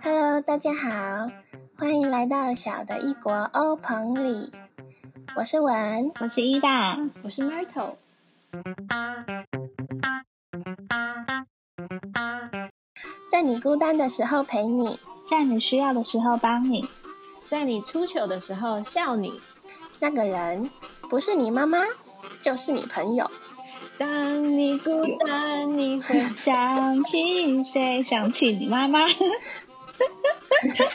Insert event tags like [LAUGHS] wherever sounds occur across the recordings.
Hello，大家好，欢迎来到小的异国欧棚里。我是文，我是伊大，我是 Myrtle。在你孤单的时候陪你，在你需要的时候帮你，在你出糗的时候笑你。那个人不是你妈妈，就是你朋友。当你孤单，你会 [LAUGHS] 想起谁？想起你妈妈。[LAUGHS]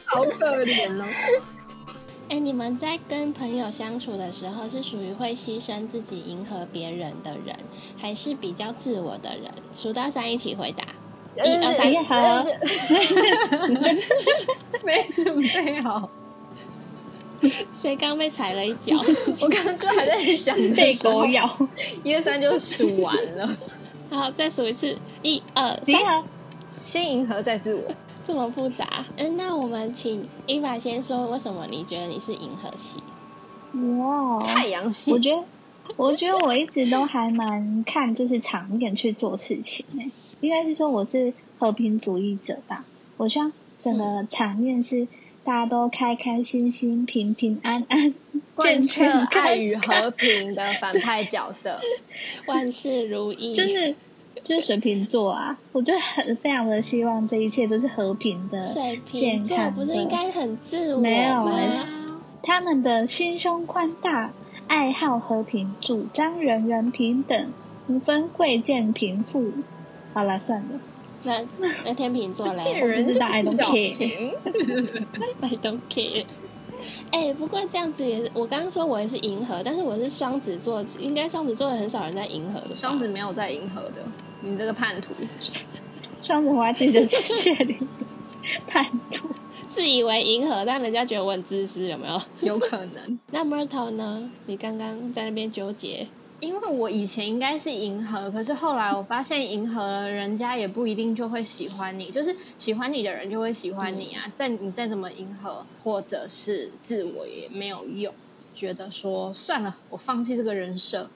好可怜哦！[LAUGHS] 哎，你们在跟朋友相处的时候，是属于会牺牲自己迎合别人的人，还是比较自我的人？数到三一起回答。一二三，好。没准备好。[LAUGHS] 谁刚被踩了一脚？我刚刚就还在想被狗咬。一二三就数完了。[LAUGHS] 好，再数一次。一二三，先迎合再自我。这么复杂？嗯，那我们请伊娃先说，为什么你觉得你是银河系？哇，太阳系。我觉得，我觉得我一直都还蛮看就是场面去做事情诶。应该是说我是和平主义者吧。我希望整个场面是大家都开开心心、平平安安、贯彻爱与和平的反派角色，[LAUGHS] 万事如意。就是。就是水瓶座啊，我就很非常的希望这一切都是和平的、健康的。不是应该很自我没有，他们的心胸宽大，爱好和平，主张人人平等，无分贵贱贫富。好了，算了。[LAUGHS] 那那天秤座嘞，我不知道，I don't care。[LAUGHS] I don't care。[LAUGHS] 哎，不过这样子也是，我刚刚说我也是银河，但是我是双子座，应该双子座很少人在银河的。双子没有在银河的。你这个叛徒，双子活在自己的世界里，叛徒，自以为迎合，但人家觉得我很自私，有没有？有可能。[LAUGHS] 那 Myrtle 呢？你刚刚在那边纠结，因为我以前应该是迎合，可是后来我发现迎合了，人家也不一定就会喜欢你，就是喜欢你的人就会喜欢你啊。再你再怎么迎合，或者是自我也没有用，觉得说算了，我放弃这个人设。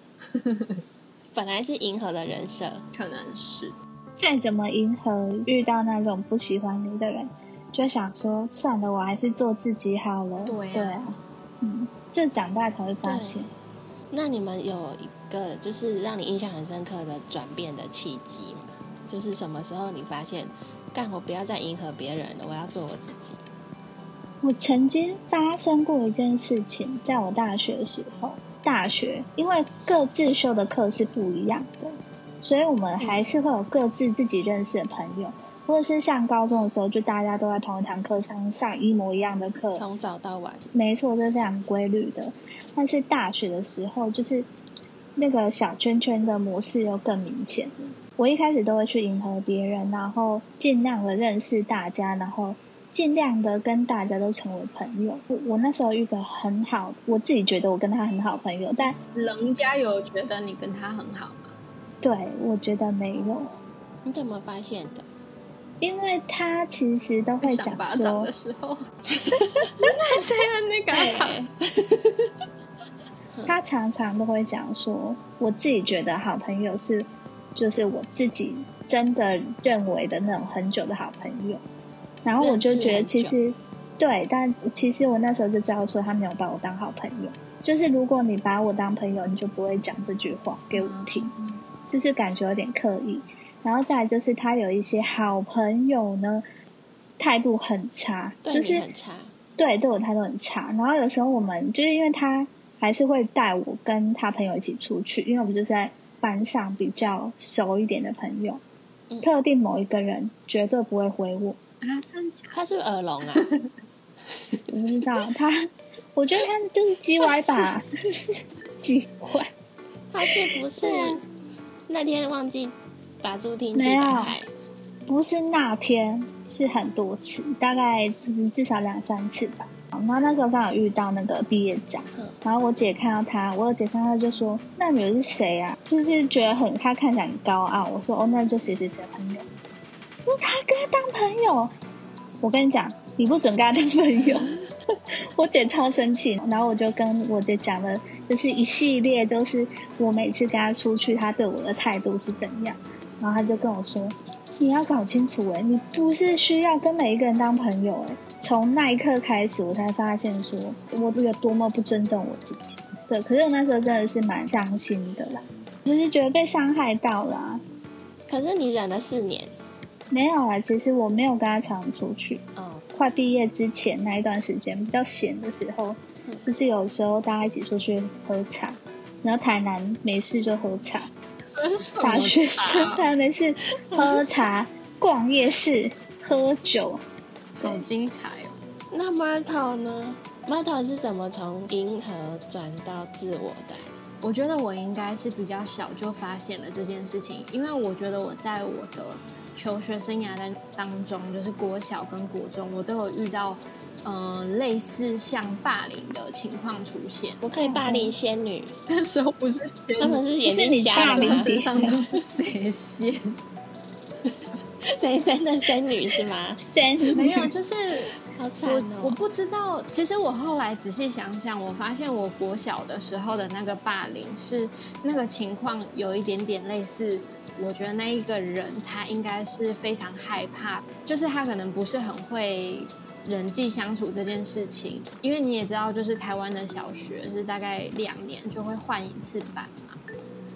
本来是迎合的人设，可能是再怎么迎合遇到那种不喜欢你的人，就想说算了，我还是做自己好了。对对啊，嗯，这长大才会发现。那你们有一个就是让你印象很深刻的转变的契机吗？就是什么时候你发现，干我不要再迎合别人了，我要做我自己。我曾经发生过一件事情，在我大学的时候。大学，因为各自修的课是不一样的，所以我们还是会有各自自己认识的朋友，或者是像高中的时候，就大家都在同一堂课上上一模一样的课，从早到晚。没错，这是非常规律的。但是大学的时候，就是那个小圈圈的模式又更明显。我一开始都会去迎合别人，然后尽量的认识大家，然后。尽量的跟大家都成为朋友。我我那时候遇个很好，我自己觉得我跟他很好朋友，但人家有觉得你跟他很好吗？对，我觉得没有。你怎么发现的？因为他其实都会讲说，的时候，[LAUGHS] 谁那个他？[LAUGHS] 他常常都会讲说，我自己觉得好朋友是，就是我自己真的认为的那种很久的好朋友。然后我就觉得，其实，对，但其实我那时候就知道说他没有把我当好朋友。就是如果你把我当朋友，你就不会讲这句话给我听，就是感觉有点刻意。然后再来就是他有一些好朋友呢，态度很差，就是很差，对，对我态度很差。然后有时候我们就是因为他还是会带我跟他朋友一起出去，因为我们就是在班上比较熟一点的朋友，特定某一个人绝对不会回我。啊，真假？他是耳聋啊？我不知道他，我觉得他就是鸡歪吧，[LAUGHS] 鸡歪。他是不是那天忘记把助听器打开？不是那天，是很多次，大概至至少两三次吧。然后那时候刚好遇到那个毕业展，然后我姐看到他，我姐看到就说：“那女的是谁啊？”就是觉得很，他看起来很高傲。我说：“哦，那就谁谁谁的朋友。”他跟他当朋友，我跟你讲，你不准跟他当朋友。我姐超生气，然后我就跟我姐讲了，就是一系列，就是我每次跟他出去，他对我的态度是怎样。然后他就跟我说：“你要搞清楚哎，你不是需要跟每一个人当朋友哎。从那一刻开始，我才发现说我有多么不尊重我自己。对，可是我那时候真的是蛮伤心的啦，就是觉得被伤害到了。可是你忍了四年，没有啊？其实我没有跟他常出去。嗯，快毕业之前那一段时间比较闲的时候，就是有时候大家一起出去喝茶，然后台南没事就喝茶。大学生台南没事 [LAUGHS] 喝茶、逛夜市、喝酒，好精彩哦。那 Marta 呢？Marta 是怎么从银河转到自我的？我觉得我应该是比较小就发现了这件事情，因为我觉得我在我的求学生涯的当中，就是国小跟国中，我都有遇到嗯类似像霸凌的情况出现。我可以霸凌仙女，那时候不是他们是眼睛瞎了，身上都谁仙？谁仙的仙女是吗？仙没有，就是。我我不知道，其实我后来仔细想想，我发现我国小的时候的那个霸凌是那个情况有一点点类似。我觉得那一个人他应该是非常害怕，就是他可能不是很会人际相处这件事情。因为你也知道，就是台湾的小学是大概两年就会换一次班嘛，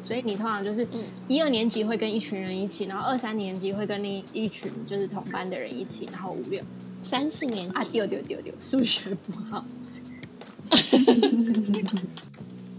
所以你通常就是一二年级会跟一群人一起，然后二三年级会跟另一群就是同班的人一起，然后五六。三四年啊，丢丢丢丢，数学不好。[LAUGHS]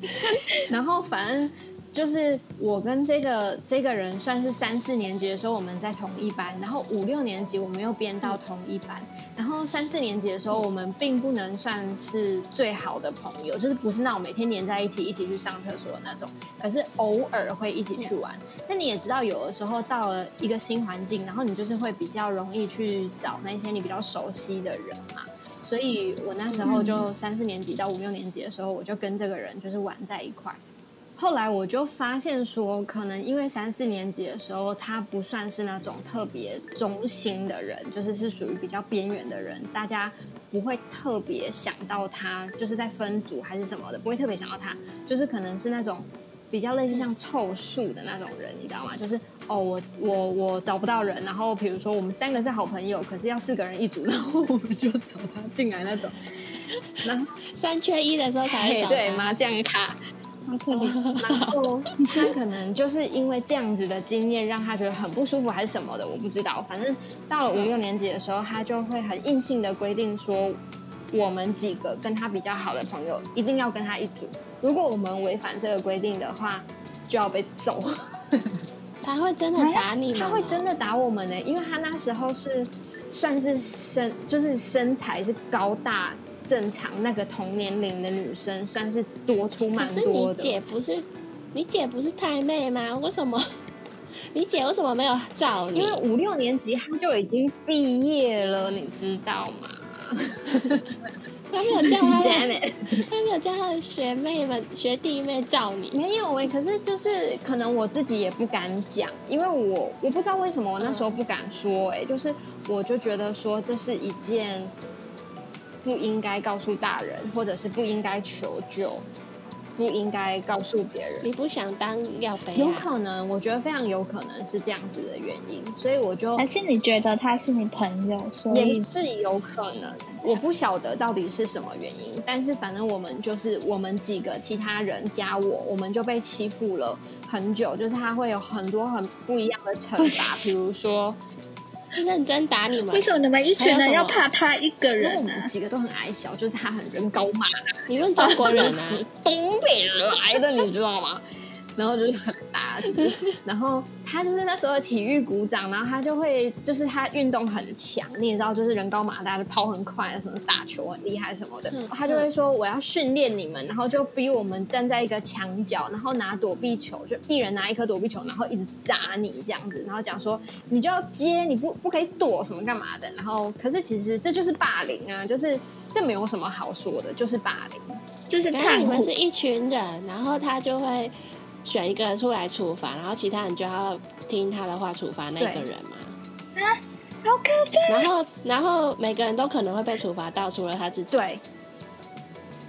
[LAUGHS] 然后反正就是我跟这个这个人算是三四年级的时候我们在同一班，然后五六年级我们又编到同一班。然后三四年级的时候，我们并不能算是最好的朋友，就是不是那种每天黏在一起一起去上厕所的那种，可是偶尔会一起去玩。那你也知道，有的时候到了一个新环境，然后你就是会比较容易去找那些你比较熟悉的人嘛。所以我那时候就三四年级到五六年级的时候，我就跟这个人就是玩在一块。后来我就发现说，可能因为三四年级的时候，他不算是那种特别中心的人，就是是属于比较边缘的人，大家不会特别想到他，就是在分组还是什么的，不会特别想到他，就是可能是那种比较类似像凑数的那种人，你知道吗？就是哦，我我我找不到人，然后比如说我们三个是好朋友，可是要四个人一组，[LAUGHS] 然后我们就找他进来那种，然后三缺一的时候才找对麻将卡。然后他可能就是因为这样子的经验，让他觉得很不舒服，还是什么的，我不知道。反正到了五六年级的时候，他就会很硬性的规定说，我们几个跟他比较好的朋友一定要跟他一组。如果我们违反这个规定的话，就要被揍。他会真的打你吗？他会真的打我们呢，因为他那时候是算是身，就是身材是高大。正常那个同年龄的女生算是多出蛮多的。你姐不是你姐不是太妹吗？为什么 [LAUGHS] 你姐为什么没有照你？因为五六年级她就已经毕业了，你知道吗？[LAUGHS] 他没有叫他，[LAUGHS] 他没有叫他的学妹们、学弟妹照你。没有哎，可是就是可能我自己也不敢讲，因为我我不知道为什么我那时候不敢说哎，就是我就觉得说这是一件。不应该告诉大人，或者是不应该求救，不应该告诉别人。你不想当要飞？有可能，我觉得非常有可能是这样子的原因，所以我就还是你觉得他是你朋友，所以也是有可能。我不晓得到底是什么原因，但是反正我们就是我们几个其他人加我，我们就被欺负了很久，就是他会有很多很不一样的惩罚，[LAUGHS] 比如说。认真打你们？为什么你们一群人要怕他一个人呢？几个都很矮小，就是他很人高马大。你问中国人啊？[LAUGHS] 东北人来的，你知道吗？然后就是很大只，[LAUGHS] 然后他就是那时候体育股长，然后他就会就是他运动很强，你也知道，就是人高马大，跑很快，什么打球很厉害什么的，他就会说我要训练你们，然后就逼我们站在一个墙角，然后拿躲避球，就一人拿一颗躲避球，然后一直砸你这样子，然后讲说你就要接，你不不可以躲什么干嘛的，然后可是其实这就是霸凌啊，就是这没有什么好说的，就是霸凌，就是看你们是一群人，然后他就会。选一个人出来处罚，然后其他人就要听他的话处罚那个人嘛。啊，好可怕！然后，然后每个人都可能会被处罚到，除了他自己。对，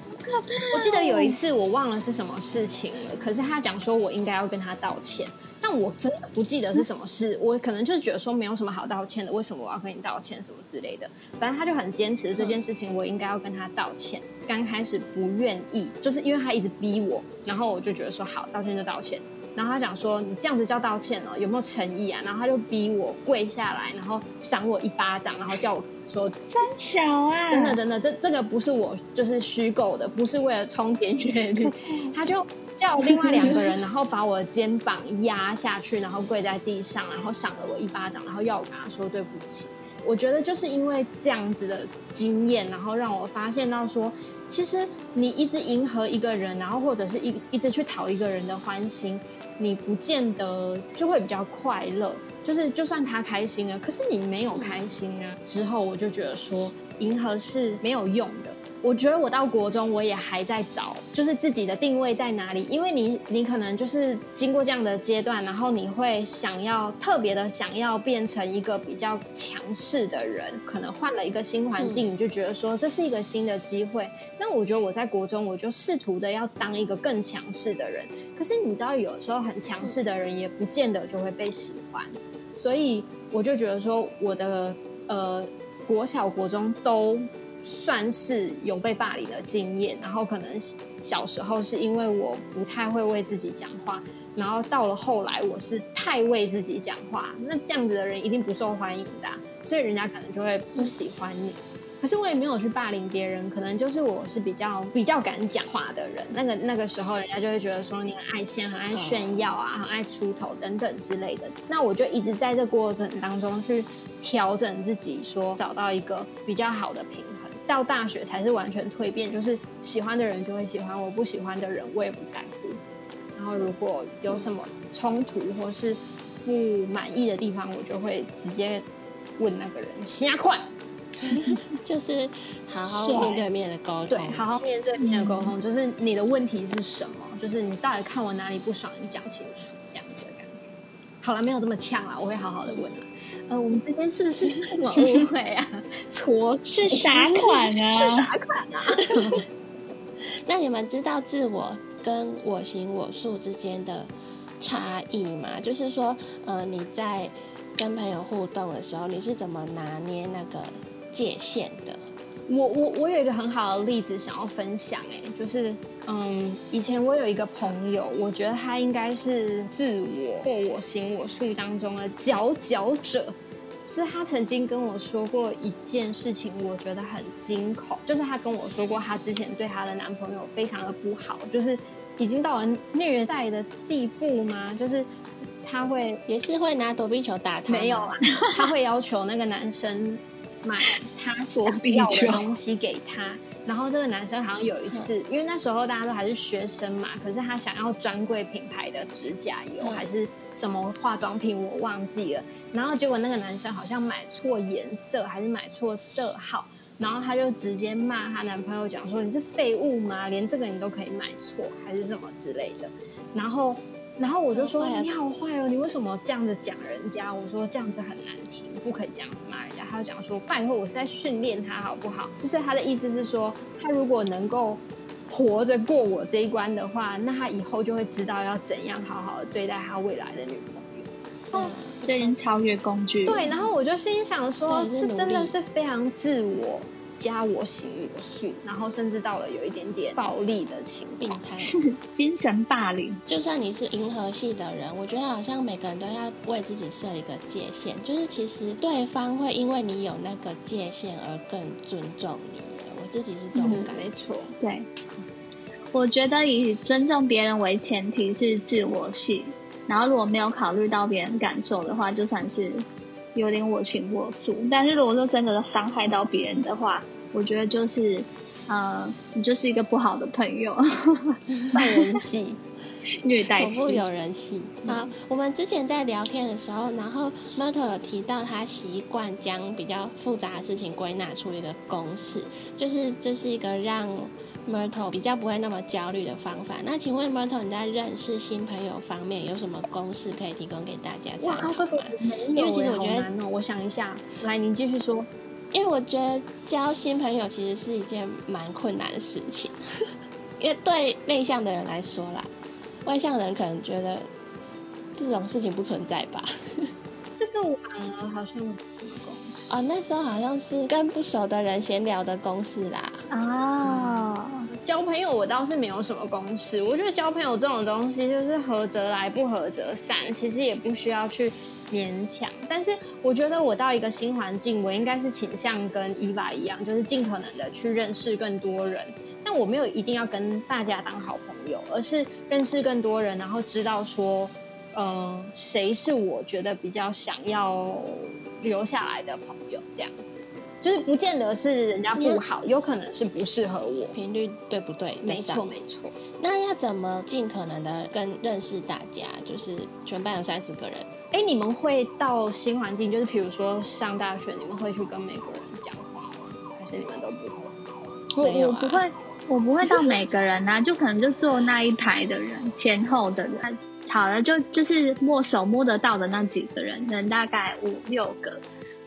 好可怕！我记得有一次我忘了是什么事情了，可是他讲说我应该要跟他道歉。但我真的不记得是什么事，我可能就是觉得说没有什么好道歉的，为什么我要跟你道歉什么之类的。反正他就很坚持这件事情，我应该要跟他道歉。刚开始不愿意，就是因为他一直逼我，然后我就觉得说好，道歉就道歉。然后他讲说你这样子叫道歉哦，有没有诚意啊？然后他就逼我跪下来，然后赏我一巴掌，然后叫我说真巧啊，真的真的，这这个不是我就是虚构的，不是为了充点阅率，[LAUGHS] 他就。叫另外两个人，然后把我的肩膀压下去，然后跪在地上，然后赏了我一巴掌，然后要我跟他说对不起。我觉得就是因为这样子的经验，然后让我发现到说，其实你一直迎合一个人，然后或者是一一直去讨一个人的欢心，你不见得就会比较快乐。就是就算他开心了，可是你没有开心啊。之后我就觉得说，迎合是没有用的。我觉得我到国中，我也还在找，就是自己的定位在哪里。因为你，你可能就是经过这样的阶段，然后你会想要特别的想要变成一个比较强势的人。可能换了一个新环境，你就觉得说这是一个新的机会。那我觉得我在国中，我就试图的要当一个更强势的人。可是你知道，有时候很强势的人也不见得就会被喜欢。所以我就觉得说，我的呃国小、国中都。算是有被霸凌的经验，然后可能小时候是因为我不太会为自己讲话，然后到了后来我是太为自己讲话，那这样子的人一定不受欢迎的，所以人家可能就会不喜欢你。可是我也没有去霸凌别人，可能就是我是比较比较敢讲话的人，那个那个时候人家就会觉得说你很爱现，很爱炫耀啊，很爱出头等等之类的。那我就一直在这过程当中去调整自己，说找到一个比较好的平衡。到大学才是完全蜕变，就是喜欢的人就会喜欢我，不喜欢的人我也不在乎。然后如果有什么冲突或是不满意的地方，我就会直接问那个人瞎快，[LAUGHS] 就是好好面对面的沟通。对，好好面对面的沟通，就是你的问题是什么？就是你到底看我哪里不爽，你讲清楚，这样子的感觉。好了，没有这么呛了，我会好好的问了。呃，我们之间是不是这么 [LAUGHS] 误会啊？错是啥款啊？是啥款啊？[LAUGHS] 那你们知道自我跟我行我素之间的差异吗？就是说，呃，你在跟朋友互动的时候，你是怎么拿捏那个界限的？我我我有一个很好的例子想要分享，哎，就是嗯，以前我有一个朋友，我觉得他应该是自我或我行我素当中的佼佼者，是他曾经跟我说过一件事情，我觉得很惊恐，就是他跟我说过，他之前对他的男朋友非常的不好，就是已经到了虐待的地步吗？就是他会也是会拿躲避球打他，没有啊，他会要求那个男生。买他所要的东西给他，[LAUGHS] [LAUGHS] 然后这个男生好像有一次，因为那时候大家都还是学生嘛，可是他想要专柜品牌的指甲油还是什么化妆品，我忘记了。然后结果那个男生好像买错颜色，还是买错色号，然后他就直接骂他男朋友，讲说你是废物吗？连这个你都可以买错，还是什么之类的。然后。然后我就说你好坏哦，你为什么这样子讲人家？我说这样子很难听，不可以这样子骂人家。他就讲说拜托，我是在训练他好不好？就是他的意思是说，他如果能够活着过我这一关的话，那他以后就会知道要怎样好好的对待他未来的女朋友。哦，这已经超越工具。对，然后我就心想说，这真的是非常自我。加我行我素，然后甚至到了有一点点暴力的情病态，精神霸凌。就算你是银河系的人，我觉得好像每个人都要为自己设一个界限，就是其实对方会因为你有那个界限而更尊重你。我自己是这种感觉。没错，对。我觉得以尊重别人为前提是自我系，然后如果没有考虑到别人感受的话，就算是。有点我行我素，但是如果说真的伤害到别人的话，我觉得就是，呃，你就是一个不好的朋友，[LAUGHS] 坏人系，[LAUGHS] 虐待系，有人系。好，我们之前在聊天的时候，然后 Myrtle 有提到他习惯将比较复杂的事情归纳出一个公式，就是这是一个让。Myrtle 比较不会那么焦虑的方法。那请问 Myrtle，你在认识新朋友方面有什么公式可以提供给大家？哇靠，这个因为其实我觉得，我想一下，来，您继续说。因为我觉得交新朋友其实是一件蛮困难的事情，[LAUGHS] 因为对内向的人来说啦，外向的人可能觉得这种事情不存在吧？[LAUGHS] 这个我反而好像什么公式哦，那时候好像是跟不熟的人闲聊的公式啦。哦，交朋友我倒是没有什么公式，我觉得交朋友这种东西就是合则来，不合则散，其实也不需要去勉强。但是我觉得我到一个新环境，我应该是倾向跟伊娃一样，就是尽可能的去认识更多人。但我没有一定要跟大家当好朋友，而是认识更多人，然后知道说。嗯，谁是我觉得比较想要留下来的朋友？这样子，就是不见得是人家不好，有可能是不适合我。频率对不对？没错，没错。那要怎么尽可能的跟认识大家？就是全班有三十个人。哎，你们会到新环境，就是比如说上大学，你们会去跟美国人讲话吗？还是你们都不会？我我不会，我不会到每个人啊，[LAUGHS] 就可能就坐那一排的人，前后的人。好了，就就是摸手摸得到的那几个人，能大概五六个，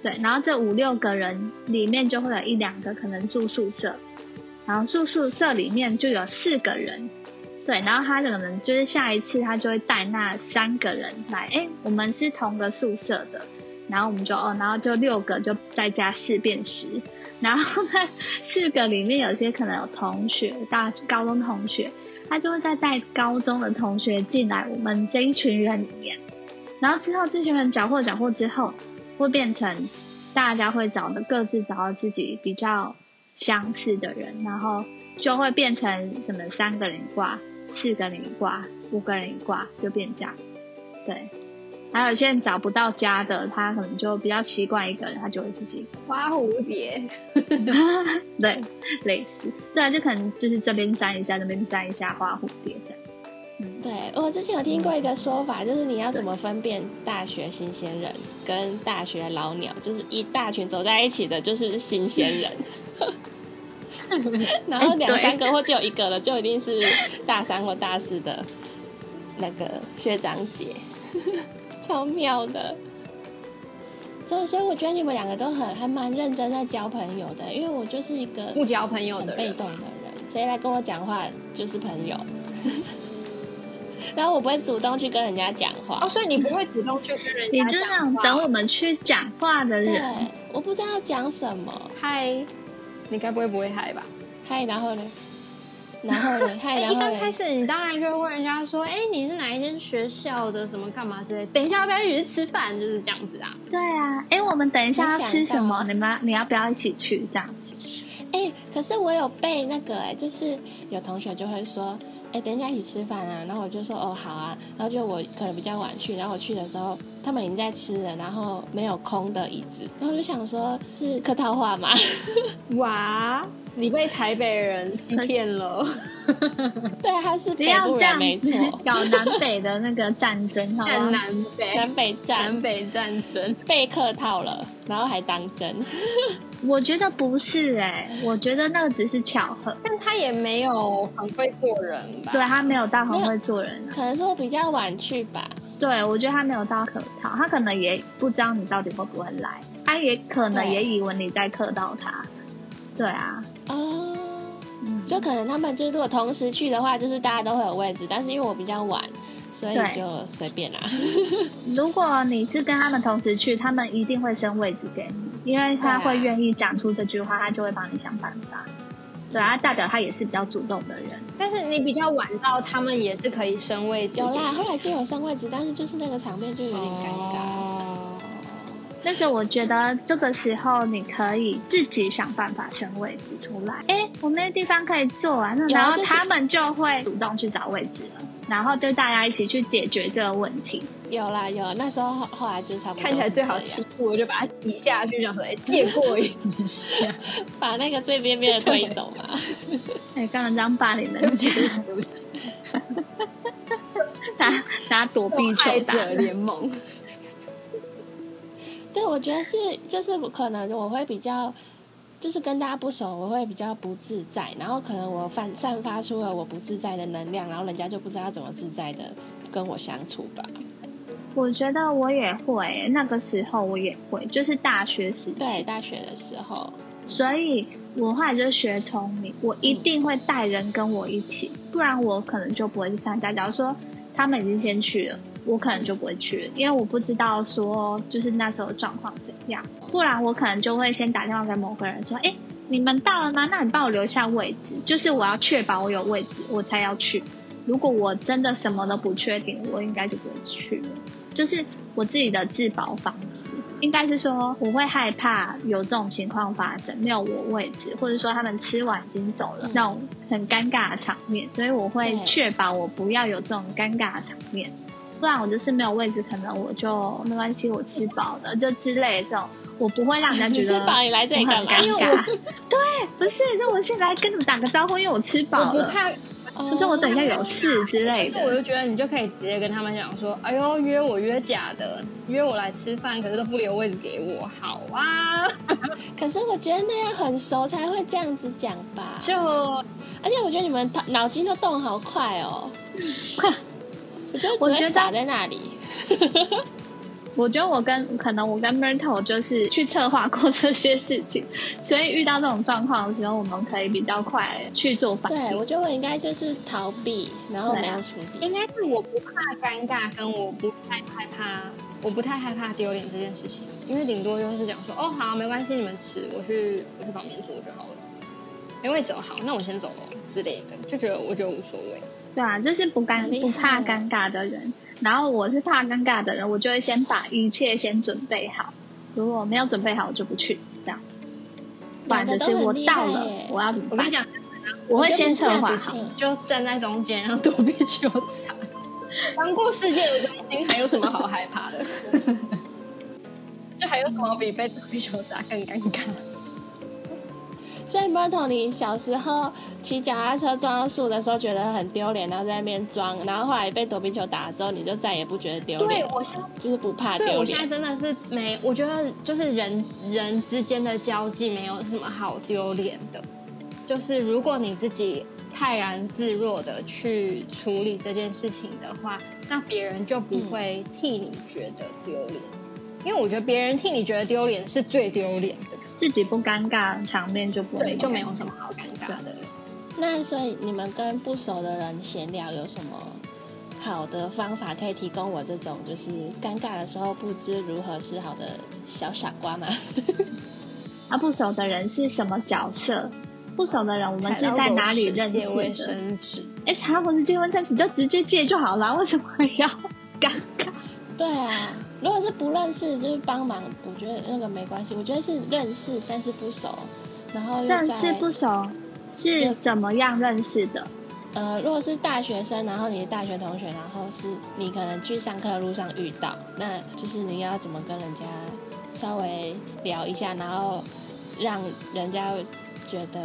对，然后这五六个人里面就会有一两个可能住宿舍，然后住宿舍里面就有四个人，对，然后他可能就是下一次他就会带那三个人来，哎，我们是同个宿舍的，然后我们就哦，然后就六个就再加四变十，然后在四个里面有些可能有同学，大高中同学。他就会再带高中的同学进来我们这一群人里面，然后之后这群人缴获缴获之后，会变成大家会找的各自找到自己比较相似的人，然后就会变成什么三个人挂、四个人挂、五个人挂，就变这样，对。还有现在找不到家的，他可能就比较习惯一个人，他就会自己花蝴蝶，[LAUGHS] 对，类似，对啊，就可能就是这边粘一下，那边粘一下花蝴蝶这样。嗯，对我之前有听过一个说法，就是你要怎么分辨大学新鲜人跟大学老鸟，就是一大群走在一起的，就是新鲜人，[LAUGHS] [LAUGHS] 然后两三个或只有一个了，就一定是大三或大四的那个学长姐。[LAUGHS] 超妙的，所以所以我觉得你们两个都很还蛮认真在交朋友的，因为我就是一个不交朋友的被动的人，谁来跟我讲话就是朋友，然后我不会主动去跟人家讲话哦，所以你不会主动去跟人家讲话，等我们去讲话的人，我不知道讲什么，嗨，你该不会不会嗨吧？嗨，然后呢？然后呢？[LAUGHS] 嗨，一刚开始你当然就会问人家说：“哎，你是哪一间学校的？什么干嘛之类？等一下要不要一起去吃饭？就是这样子啊。”对啊，哎，我们等一下要吃什么？你们你要不要一起去？这样子？哎，可是我有被那个，哎，就是有同学就会说：“哎，等一下一起吃饭啊。”然后我就说：“哦，好啊。”然后就我可能比较晚去，然后我去的时候他们已经在吃了，然后没有空的椅子，然后我就想说是客套话吗？[LAUGHS] 哇！你被台北人欺骗了，[LAUGHS] 对，他是北部人，没错，搞南北的那个战争，战南北，南北战，南北战争被客套了，然后还当真。我觉得不是哎，我觉得那个只是巧合，但他也没有很会做人吧？对他没有到很会做人，可能是我比较晚去吧。对，我觉得他没有到客套，他可能也不知道你到底会不会来，他也可能也以为你在客套他。对啊。哦，就可能他们就是如果同时去的话，就是大家都会有位置，但是因为我比较晚，所以就随便啦。[LAUGHS] 如果你是跟他们同时去，他们一定会升位置给你，因为他会愿意讲出这句话，他就会帮你想办法。对啊，代表他也是比较主动的人。但是你比较晚到，他们也是可以升位置。有啦，后来就有升位置，但是就是那个场面就有点尴尬。但是我觉得这个时候你可以自己想办法升位置出来。哎，我没有地方可以坐啊，那然后他们就会主动去找位置了，然后就大家一起去解决这个问题。有啦有，那时候后后来就差不多。看起来最好欺负，我就把它挤下去，想说哎借过一下，[LAUGHS] 把那个最边边的推走嘛。[LAUGHS] 哎，刚刚这样霸凌人家，[LAUGHS] 打打躲避球者联盟。对，我觉得是，就是可能我会比较，就是跟大家不熟，我会比较不自在，然后可能我散散发出了我不自在的能量，然后人家就不知道怎么自在的跟我相处吧。我觉得我也会，那个时候我也会，就是大学时期，对，大学的时候，所以我后来就学聪明，我一定会带人跟我一起，不然我可能就不会去参加。假如说他们已经先去了。我可能就不会去了，因为我不知道说就是那时候状况怎样，不然我可能就会先打电话给某个人说，哎，你们到了吗？那你帮我留下位置，就是我要确保我有位置，我才要去。如果我真的什么都不确定，我应该就不会去了。就是我自己的自保方式，应该是说我会害怕有这种情况发生，没有我位置，或者说他们吃完已经走了，那种很尴尬的场面，所以我会确保我不要有这种尴尬的场面，不然我就是没有位置，可能我就没关系，我吃饱了就之类这种，我不会让人家 [LAUGHS] 觉得吃饱你来这里干嘛？[LAUGHS] 对，不是，那我现在跟你们打个招呼，因为我吃饱了。可是我等一下有事之类的，我就觉得你就可以直接跟他们讲说：“哎呦，约我约假的，约我来吃饭，可是都不留位置给我，好啊。[LAUGHS] ”可是我觉得那样很熟才会这样子讲吧。就，而且我觉得你们脑筋都动好快哦。我觉得我觉得傻在那里。[LAUGHS] 我觉得我跟可能我跟 Myrtle 就是去策划过这些事情，所以遇到这种状况的时候，我们可以比较快去做反应。对，我觉得我应该就是逃避，然后没有处理。应该是我不怕尴尬，跟我不太害怕，我不太害怕丢脸这件事情，因为顶多就是讲说，哦，好，没关系，你们吃，我去我去旁边坐就好了。因为走好，那我先走了之类的，就觉得我觉得无所谓。对啊，就是不尴不怕尴尬的人。然后我是怕尴尬的人，我就会先把一切先准备好。如果没有准备好，我就不去。这样，反正是我到了，我要怎么？我跟你讲，我会先策划好，就站在中间，然后躲避球场。当过世界的中心，还有什么好害怕的？[LAUGHS] [LAUGHS] 就还有什么比被躲避球砸更尴尬？所以，Mertle，你小时候骑脚踏车撞到树的时候觉得很丢脸，然后在那边装，然后后来被躲避球打了之后，你就再也不觉得丢脸。对我现在就是不怕丢脸。我现在真的是没，我觉得就是人人之间的交际没有什么好丢脸的。就是如果你自己泰然自若的去处理这件事情的话，那别人就不会替你觉得丢脸。因为我觉得别人替你觉得丢脸是最丢脸的。自己不尴尬，场面就不对就没有什么好尴尬的。那所以你们跟不熟的人闲聊有什么好的方法可以提供我这种就是尴尬的时候不知如何是好的小傻瓜吗？啊，不熟的人是什么角色？不熟的人我们是在哪里认识的？卫生纸？哎，查不是借卫生纸就直接借就好了，为什么要尴尬？对啊。如果是不认识，就是帮忙，我觉得那个没关系。我觉得是认识，但是不熟，然后认识不熟是怎么样认识的？呃，如果是大学生，然后你的大学同学，然后是你可能去上课的路上遇到，那就是你要怎么跟人家稍微聊一下，然后让人家觉得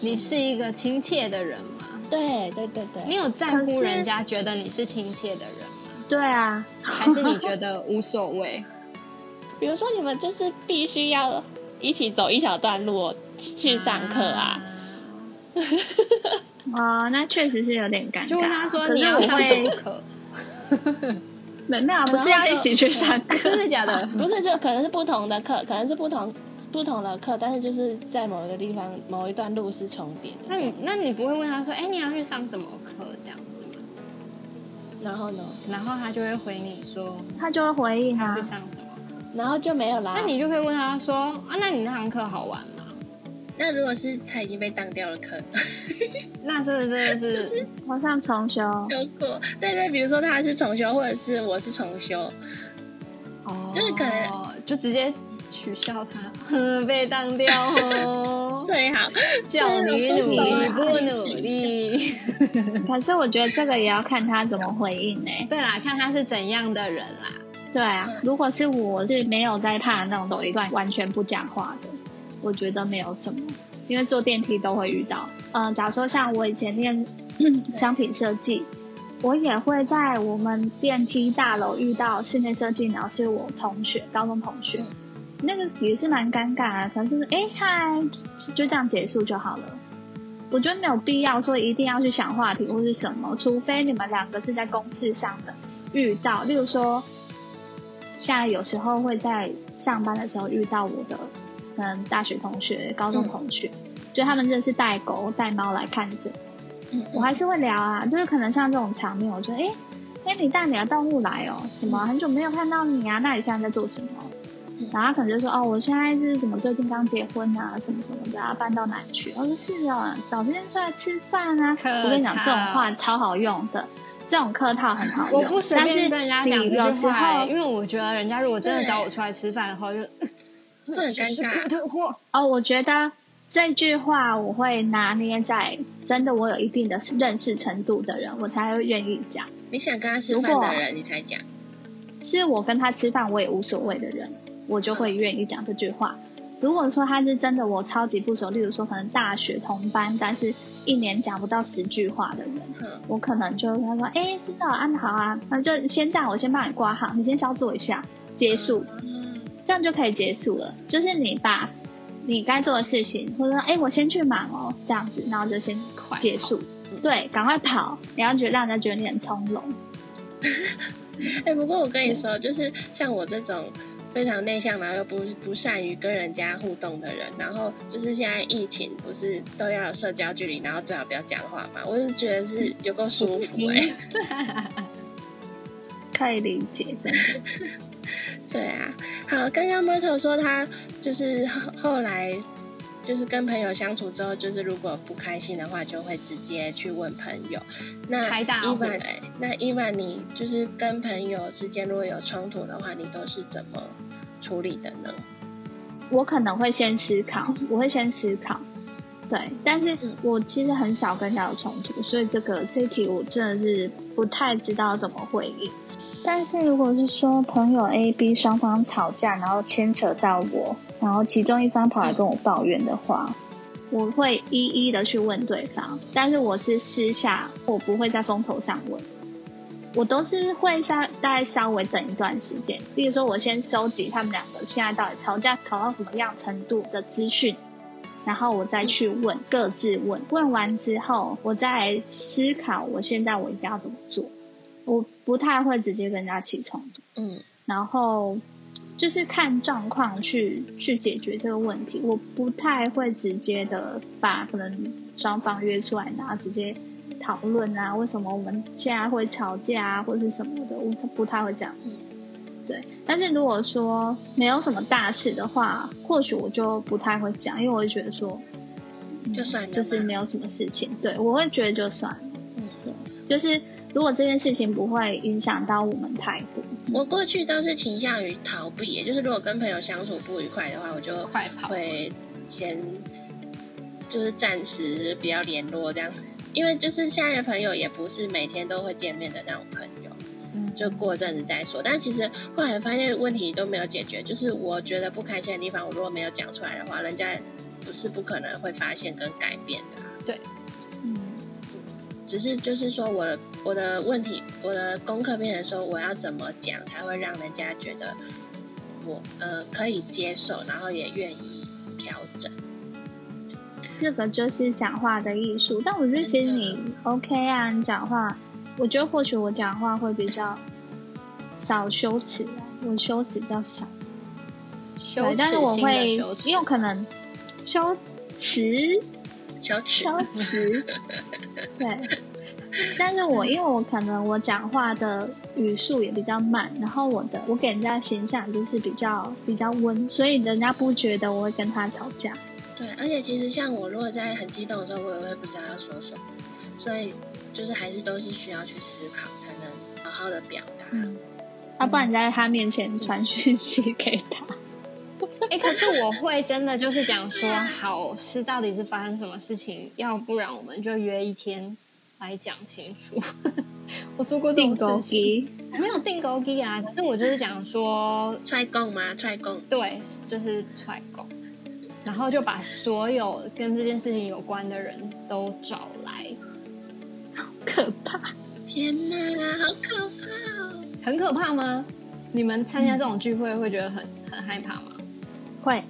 你是一个亲切的人吗？对对对对，你有在乎人家觉得你是亲切的人？对啊，还是你觉得无所谓？[LAUGHS] 比如说你们就是必须要一起走一小段路去上课啊？[LAUGHS] 哦，那确实是有点尴尬。就问他说你要上什么课？[LAUGHS] 没有，不是要一起去上课？真的假的？不是，就可能是不同的课，可能是不同不同的课，但是就是在某一个地方某一段路是重叠的。那你那你不会问他说，哎，你要去上什么课这样子？然后呢？然后他就会回你说，他就会回应他去上什么，然后就没有啦。那你就可以问他说啊，那你那堂课好玩吗？那如果是他已经被当掉了课，[LAUGHS] 那这个真的是好像重修修过。对对，比如说他是重修，或者是我是重修，哦，就是可能就直接取消他，[LAUGHS] 被当掉哦，[LAUGHS] 最好叫你努力不努力。[LAUGHS] 可是我觉得这个也要看他怎么回应呢？对啦，看他是怎样的人啦。对啊，如果是我是没有在怕那种抖一段完全不讲话的，我觉得没有什么，因为坐电梯都会遇到。嗯，假如说像我以前念 [COUGHS] 商品设计，我也会在我们电梯大楼遇到室内设计，然后是我同学，高中同学，那个也是蛮尴尬的，可能就是哎嗨，就这样结束就好了。我觉得没有必要说一定要去想话题或是什么，除非你们两个是在公事上的遇到，例如说，像有时候会在上班的时候遇到我的嗯大学同学、高中同学，就他们真的是带狗带猫来看诊，我还是会聊啊，就是可能像这种场面，我觉得哎哎，你带你的动物来哦，什么很久没有看到你啊？那你现在在做什么？然后他可能就说：“哦，我现在是什么最近刚结婚啊，什么什么的，搬到哪去？”我说：“是啊，找时间出来吃饭啊。”我跟你讲，这种话超好用的，这种客套很好用。我不随便跟人家讲这句话，因为我觉得人家如果真的找我出来吃饭的话，就 [LAUGHS] 很尴尬。[LAUGHS] [LAUGHS] 哦，我觉得这句话我会拿捏在真的我有一定的认识程度的人，我才会愿意讲。你想跟他吃饭的人，你才讲。是我跟他吃饭我也无所谓的人。我就会愿意讲这句话。如果说他是真的我超级不熟，例如说可能大学同班，但是一年讲不到十句话的人，我可能就他说：“哎，真的安好啊，那就先这样，我先帮你挂号，你先稍坐一下，结束，这样就可以结束了。就是你把你该做的事情，或者说哎，我先去忙哦，这样子，然后就先结束。对，赶快跑，你要觉得让人家觉得你很从容。[LAUGHS] 哎，不过我跟你说，就是像我这种。非常内向，然后又不不善于跟人家互动的人，然后就是现在疫情不是都要社交距离，然后最好不要讲话嘛。我是觉得是有够舒服哎，[LAUGHS] 可以理解的。[LAUGHS] 对啊，好，刚刚 Myrtle 说他就是后来就是跟朋友相处之后，就是如果不开心的话，就会直接去问朋友。那伊万，那伊万，你就是跟朋友之间如果有冲突的话，你都是怎么？处理的呢？我可能会先思考，[LAUGHS] 我会先思考，对。但是我其实很少跟人家有冲突，所以这个这题我真的是不太知道怎么回应。但是如果是说朋友 A、B 双方吵架，然后牵扯到我，然后其中一方跑来跟我抱怨的话，我会一一的去问对方。但是我是私下，我不会在风头上问。我都是会稍大概稍微等一段时间，比如说我先收集他们两个现在到底吵架吵到什么样程度的资讯，然后我再去问，各自问，问完之后我再思考我现在我应该要怎么做。我不太会直接跟人家起冲突，嗯，然后就是看状况去去解决这个问题。我不太会直接的把可能双方约出来，然后直接。讨论啊，为什么我们现在会吵架啊，或者什么的，我不太会这样子。对，但是如果说没有什么大事的话，或许我就不太会讲，因为我会觉得说，就算就是没有什么事情，对我会觉得就算了。嗯，对，就是如果这件事情不会影响到我们太多，我过去都是倾向于逃避，也就是如果跟朋友相处不愉快的话，我就会先就是暂时不要联络这样子。因为就是现在的朋友也不是每天都会见面的那种朋友，嗯，就过阵子再说。但其实后来发现问题都没有解决，就是我觉得不开心的地方，我如果没有讲出来的话，人家不是不可能会发现跟改变的。对，嗯，只是就是说我我的问题，我的功课变成说我要怎么讲才会让人家觉得我呃可以接受，然后也愿意调整。这个就是讲话的艺术，但我觉得其实你 OK 啊，你讲话，我觉得或许我讲话会比较少羞耻，我羞耻比较少，对，但是我会也有可能羞耻，羞耻，羞耻，对，但是我因为我可能我讲话的语速也比较慢，然后我的我给人家形象就是比较比较温，所以人家不觉得我会跟他吵架。对，而且其实像我，如果在很激动的时候，我也会不知道要说什么，所以就是还是都是需要去思考，才能好好的表达。要不然你在他面前传讯息给他。[LAUGHS] 哎，可是我会真的就是讲说，好是到底是发生什么事情，要不然我们就约一天来讲清楚。[LAUGHS] 我做过这种事情，没有定勾机啊，可是我就是讲说 [LAUGHS] 踹供吗？踹供？对，就是踹供。然后就把所有跟这件事情有关的人都找来，好可怕！天哪，好可怕哦！很可怕吗？你们参加这种聚会会觉得很很害怕吗？会，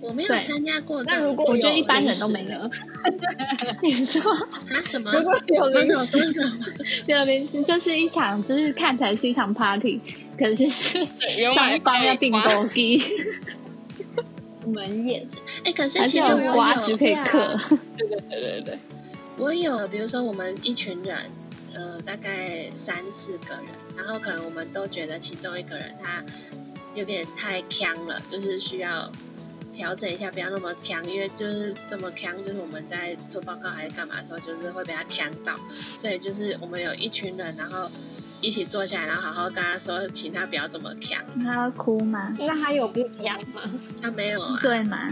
我没有参加过。那如果我觉得一般人都没有，[LAUGHS] 你说啊什么？如果有临时什么？有临时就是一场，就是看起来是一场 party，可是是双方要订购机。门也是哎，可是其实我有可以嗑，对对对对对，我有，比如说我们一群人，呃，大概三四个人，然后可能我们都觉得其中一个人他有点太强了，就是需要调整一下，不要那么强，因为就是这么强，就是我们在做报告还是干嘛的时候，就是会被他强到，所以就是我们有一群人，然后一起坐下来，然后好好跟他说，请他不要这么强。他哭吗？那他有不一样吗？他没有啊？对吗？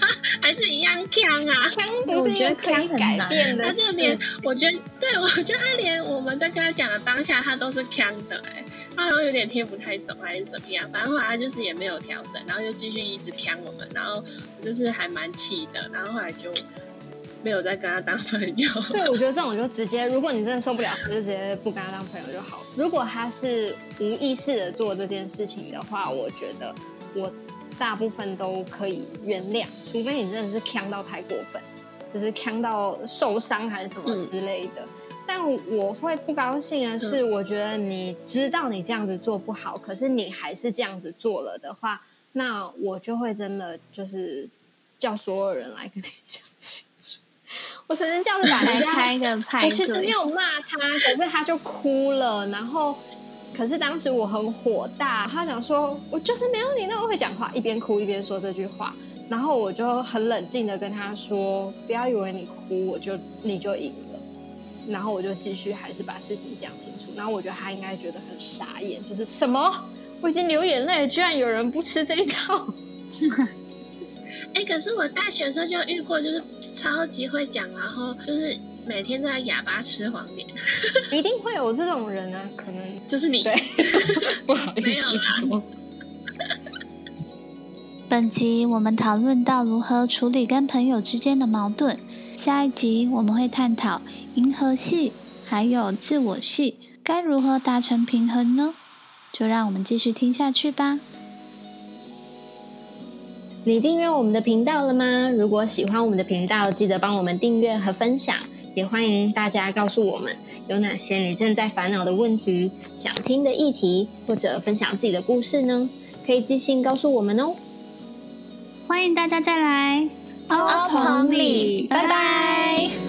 他还是一样强啊，强不是一个可以改变的。他就连我觉得，对我觉得他连我们在跟他讲的当下，他都是强的哎，他好像有点听不太懂还是怎么样。反正后来他就是也没有调整，然后就继续一直强我们，然后就是还蛮气的。然后后来就没有再跟他当朋友。[LAUGHS] 对，我觉得这种就直接，如果你真的受不了，就直接不跟他当朋友就好。如果他是无意识的做这件事情的话，我觉得我。大部分都可以原谅，除非你真的是呛到太过分，就是呛到受伤还是什么之类的。但我会不高兴的是，我觉得你知道你这样子做不好，可是你还是这样子做了的话，那我就会真的就是叫所有人来跟你讲清楚。我曾经这样子把人家开一个派我其实没有骂他，可是他就哭了，然后。可是当时我很火大，他想说，我就是没有你那么会讲话，一边哭一边说这句话，然后我就很冷静的跟他说，不要以为你哭我就你就赢了，然后我就继续还是把事情讲清楚，然后我觉得他应该觉得很傻眼，就是什么，我已经流眼泪，居然有人不吃这一套。[LAUGHS] 哎，可是我大学的时候就遇过，就是超级会讲，然后就是每天都在哑巴吃黄连，[LAUGHS] 一定会有这种人啊，可能就是你。对，[LAUGHS] 不好意思说。本集我们讨论到如何处理跟朋友之间的矛盾，下一集我们会探讨银河系还有自我系该如何达成平衡呢？就让我们继续听下去吧。你订阅我们的频道了吗？如果喜欢我们的频道，记得帮我们订阅和分享。也欢迎大家告诉我们有哪些你正在烦恼的问题、想听的议题，或者分享自己的故事呢？可以寄信告诉我们哦。欢迎大家再来欧鹏里，拜拜。